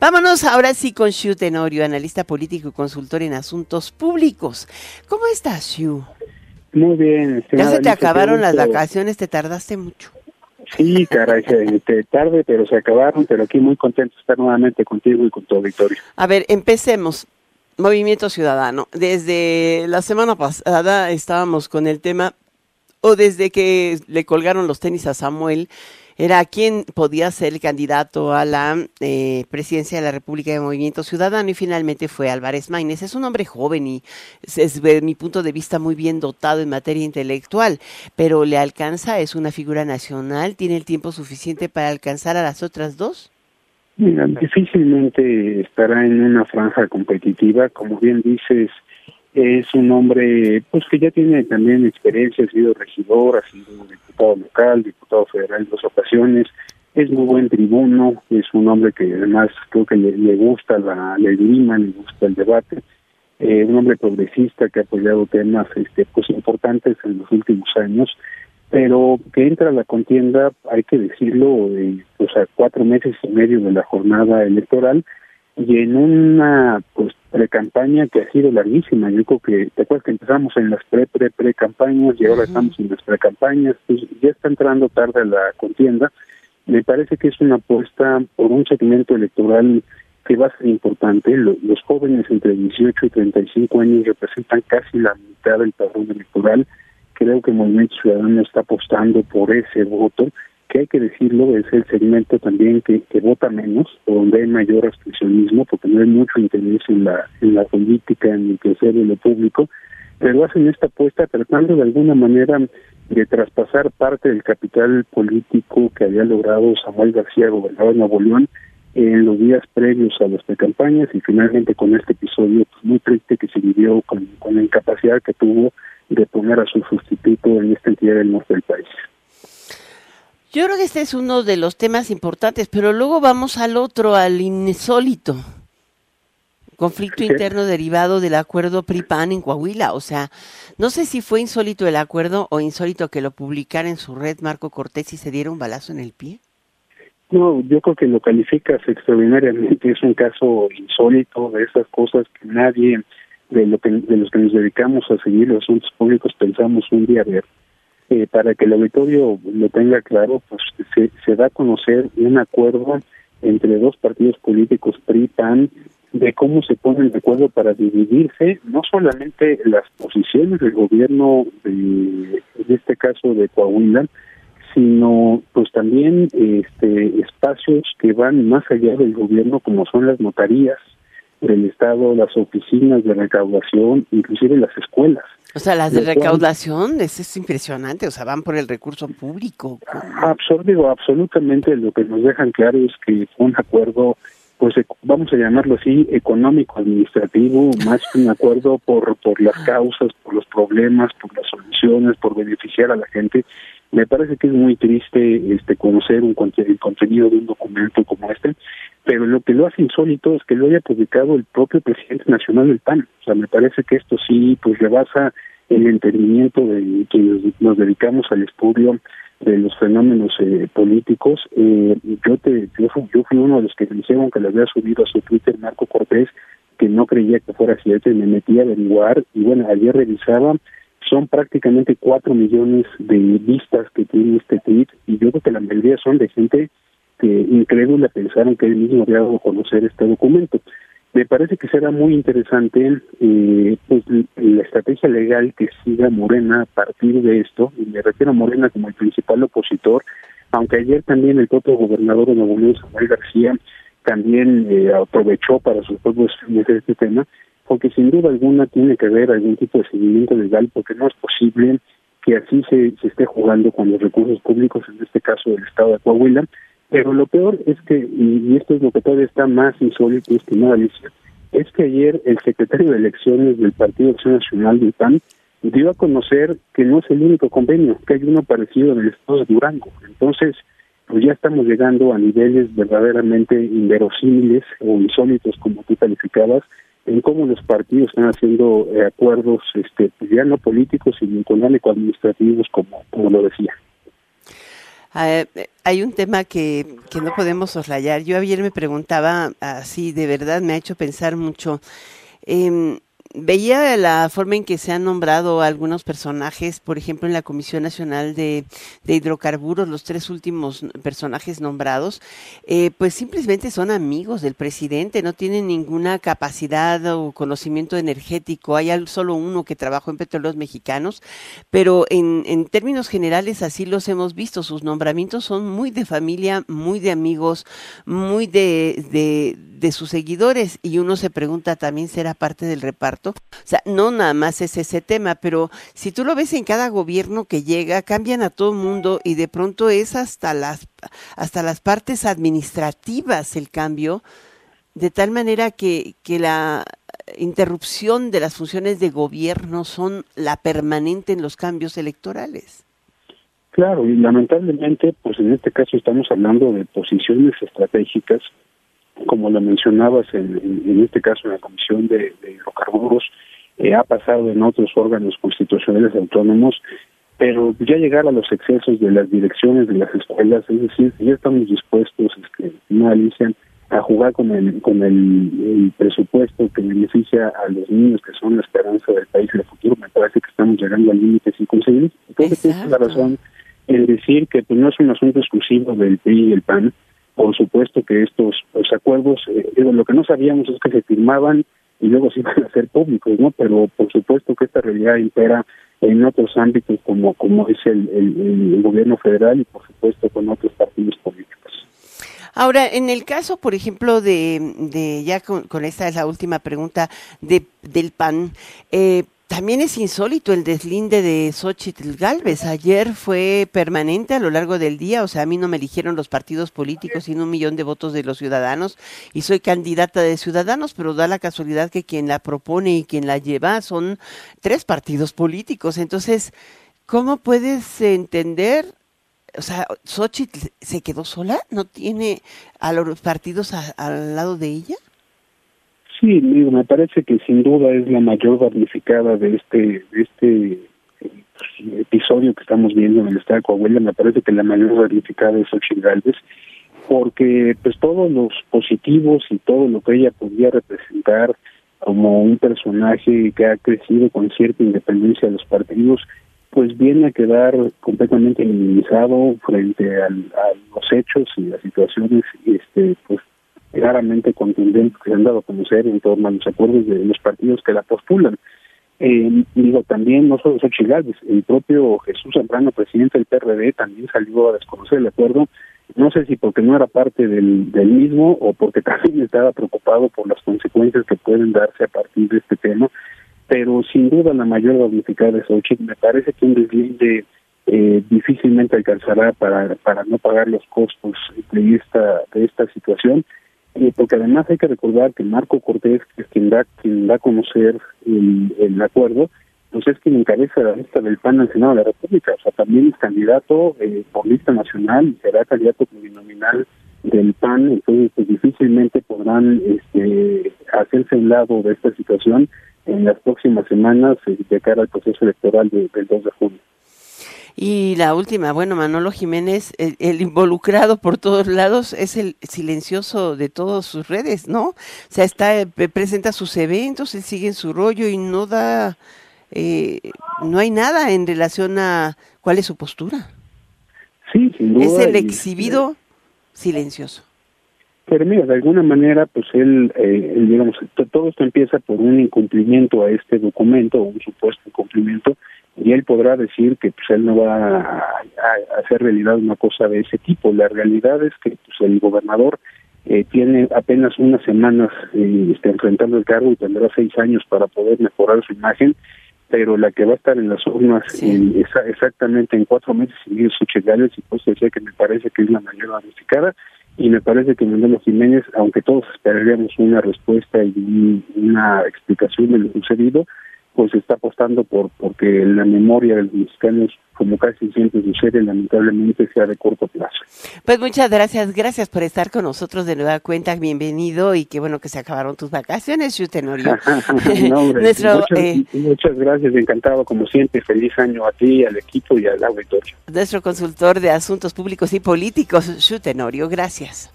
Vámonos ahora sí con Xu Tenorio, analista político y consultor en asuntos públicos. ¿Cómo estás, Xu? Muy bien. Ya se te acabaron las vacaciones, te tardaste mucho. Sí, caray, te tarde, pero se acabaron, pero aquí muy contento de estar nuevamente contigo y con tu auditorio. A ver, empecemos. Movimiento Ciudadano. Desde la semana pasada estábamos con el tema, o desde que le colgaron los tenis a Samuel, era quién podía ser el candidato a la eh, presidencia de la República de Movimiento Ciudadano y finalmente fue Álvarez Maínez. Es un hombre joven y es, desde mi punto de vista muy bien dotado en materia intelectual, pero le alcanza, es una figura nacional, tiene el tiempo suficiente para alcanzar a las otras dos. Mira, difícilmente estará en una franja competitiva, como bien dices, es un hombre pues que ya tiene también experiencia, ha sido regidor, ha sido diputado local, diputado federal en dos ocasiones, es muy buen tribuno, es un hombre que además creo que le, gusta la, la le gusta el debate, eh, un hombre progresista que ha apoyado temas este pues importantes en los últimos años, pero que entra a la contienda, hay que decirlo, eh, pues a cuatro meses y medio de la jornada electoral, y en una pues pre-campaña que ha sido larguísima. Yo creo que, te acuerdas que empezamos en las pre, pre, pre-campañas y ahora estamos en las pre-campañas, pues ya está entrando tarde la contienda. Me parece que es una apuesta por un segmento electoral que va a ser importante. Los jóvenes entre 18 y 35 años representan casi la mitad del padrón electoral. Creo que el Movimiento Ciudadano está apostando por ese voto que hay que decirlo, es el segmento también que, vota menos, donde hay mayor abstencionismo, porque no hay mucho interés en la, en la política, en el crecer de lo público, pero hacen esta apuesta tratando de alguna manera de traspasar parte del capital político que había logrado Samuel García, gobernador de Nuevo León, en los días previos a las precampañas y finalmente con este episodio pues, muy triste que se vivió con, con la incapacidad que tuvo de poner a su sustituto en esta entidad del norte del país. Yo creo que este es uno de los temas importantes, pero luego vamos al otro, al insólito. Conflicto interno derivado del acuerdo PRI-PAN en Coahuila. O sea, no sé si fue insólito el acuerdo o insólito que lo publicara en su red Marco Cortés y se diera un balazo en el pie. No, yo creo que lo calificas extraordinariamente. Es un caso insólito de esas cosas que nadie de, lo que, de los que nos dedicamos a seguir los asuntos públicos pensamos un día ver. Eh, para que el auditorio lo tenga claro, pues se, se da a conocer un acuerdo entre dos partidos políticos, PRI, PAN, de cómo se ponen de acuerdo para dividirse no solamente las posiciones del gobierno de, en este caso de Coahuila, sino pues también este espacios que van más allá del gobierno como son las notarías del estado, las oficinas de recaudación, inclusive las escuelas. O sea, las de recaudación, es, es impresionante, o sea, van por el recurso público. Absorbido, absolutamente lo que nos dejan claro es que fue un acuerdo, pues vamos a llamarlo así, económico-administrativo, más que un acuerdo por, por las causas, por los problemas, por las soluciones, por beneficiar a la gente. Me parece que es muy triste este conocer un el contenido de un documento como este, pero lo que lo hace insólito es que lo haya publicado el propio presidente nacional del PAN. O sea, me parece que esto sí pues rebasa el entendimiento de quienes nos dedicamos al estudio de los fenómenos eh, políticos. Eh, yo te yo fui, yo fui uno de los que dijeron que le había subido a su Twitter Marco Cortés que no creía que fuera cierto y me metí a averiguar y bueno, ayer revisaba son prácticamente cuatro millones de vistas que tiene este tweet y yo creo que la mayoría son de gente que incrédula pensaron que él mismo había dado a conocer este documento. Me parece que será muy interesante eh, pues, la estrategia legal que siga Morena a partir de esto, y me refiero a Morena como el principal opositor, aunque ayer también el propio gobernador de Nuevo León, Samuel García, también eh, aprovechó para sus propios fines este tema, porque sin duda alguna tiene que haber algún tipo de seguimiento legal, porque no es posible que así se, se esté jugando con los recursos públicos, en este caso del Estado de Coahuila, pero lo peor es que, y esto es lo que todavía está más insólito, estimada Alicia, es que ayer el secretario de elecciones del Partido Acción Nacional del PAN dio a conocer que no es el único convenio, que hay uno parecido en el estado de Durango. Entonces, pues ya estamos llegando a niveles verdaderamente inverosímiles o insólitos, como tú calificabas, en cómo los partidos están haciendo eh, acuerdos, este, ya no políticos, sino económico-administrativos, como, como lo decía. Ah, hay un tema que, que no podemos soslayar. Yo ayer me preguntaba, así de verdad me ha hecho pensar mucho. Eh, veía la forma en que se han nombrado algunos personajes, por ejemplo, en la Comisión Nacional de, Hidrocarburos, los tres últimos personajes nombrados, eh, pues simplemente son amigos del presidente, no tienen ninguna capacidad o conocimiento energético. Hay solo uno que trabajó en petróleos mexicanos, pero en, en términos generales así los hemos visto. Sus nombramientos son muy de familia, muy de amigos, muy de, de, de sus seguidores. Y uno se pregunta, ¿también será parte del reparto? O sea, no nada más es ese tema, pero si tú lo ves en cada gobierno que llega, cambian a todo mundo y de pronto es hasta las, hasta las partes administrativas el cambio, de tal manera que, que la interrupción de las funciones de gobierno son la permanente en los cambios electorales. Claro, y lamentablemente, pues en este caso estamos hablando de posiciones estratégicas como lo mencionabas en, en, este caso en la Comisión de, Hidrocarburos, eh, ha pasado en otros órganos constitucionales autónomos, pero ya llegar a los excesos de las direcciones de las escuelas, es decir, ya estamos dispuestos, este, no a jugar con el con el, presupuesto que beneficia a los niños que son la esperanza del país y el futuro, me parece que estamos llegando al límite sin conseguir. Entonces, esa es la razón en decir que pues, no es un asunto exclusivo del PRI y el PAN, por supuesto que estos los acuerdos, eh, lo que no sabíamos es que se firmaban y luego se iban a ser públicos, ¿no? Pero por supuesto que esta realidad impera en otros ámbitos como es el, gobierno federal y por supuesto con otros partidos políticos. Ahora, en el caso, por ejemplo, de, ya con, esta es la última pregunta de, del PAN, eh, también es insólito el deslinde de Xochitl Galvez. Ayer fue permanente a lo largo del día, o sea, a mí no me eligieron los partidos políticos, sino un millón de votos de los ciudadanos, y soy candidata de ciudadanos, pero da la casualidad que quien la propone y quien la lleva son tres partidos políticos. Entonces, ¿cómo puedes entender? O sea, Xochitl se quedó sola, no tiene a los partidos al lado de ella. Sí, me parece que sin duda es la mayor damnificada de este, de este pues, episodio que estamos viendo en el estado de Coahuila. Me parece que la mayor damnificada es Xochitl Galvez, porque pues todos los positivos y todo lo que ella podía representar como un personaje que ha crecido con cierta independencia de los partidos, pues viene a quedar completamente minimizado frente al, a los hechos y las situaciones este pues claramente contundentes que se han dado a conocer en torno a los acuerdos de los partidos que la postulan. Eh, digo, también no solo Xochitl el propio Jesús Zambrano, presidente del PRD, también salió a desconocer el acuerdo, no sé si porque no era parte del, del mismo o porque también estaba preocupado por las consecuencias que pueden darse a partir de este tema, pero sin duda la mayor damnificada de Xochitl, me parece que un deslinde eh, difícilmente alcanzará para, para no pagar los costos de esta, de esta situación porque además hay que recordar que Marco Cortés, que es quien da, quien da a conocer el, el acuerdo, pues es quien encabeza la lista del PAN al Senado de la República, o sea, también es candidato eh, por lista nacional y será candidato plurinominal del PAN, entonces pues difícilmente podrán este, hacerse un lado de esta situación en las próximas semanas eh, de cara al proceso electoral del 2 de junio. Y la última, bueno, Manolo Jiménez, el, involucrado por todos lados, es el silencioso de todas sus redes, ¿no? O sea, está, eh, presenta sus eventos, él sigue en su rollo y no da, eh, no hay nada en relación a cuál es su postura. Sí, sin duda. Es el exhibido silencioso. Pero mira, de alguna manera, pues él, eh, digamos, todo esto empieza por un incumplimiento a este documento, un supuesto incumplimiento, y él podrá decir que pues él no va a, hacer realidad una cosa de ese tipo. La realidad es que pues, el gobernador eh, tiene apenas unas semanas eh, está enfrentando el cargo y tendrá seis años para poder mejorar su imagen, pero la que va a estar en las urnas exactamente en cuatro meses y sus chegales y pues decía que me parece que es la mayor damnificada y me parece que Manuel Jiménez, aunque todos esperaríamos una respuesta y una explicación de lo sucedido, pues está apostando por porque la memoria de los mexicanos, como casi siempre sucede, lamentablemente sea de corto plazo. Pues muchas gracias, gracias por estar con nosotros de nueva cuenta, bienvenido y qué bueno que se acabaron tus vacaciones, Tenorio. muchas, eh, muchas, gracias, encantado como siempre, feliz año a ti, al equipo y al auditorio. Nuestro consultor de asuntos públicos y políticos, Tenorio, gracias.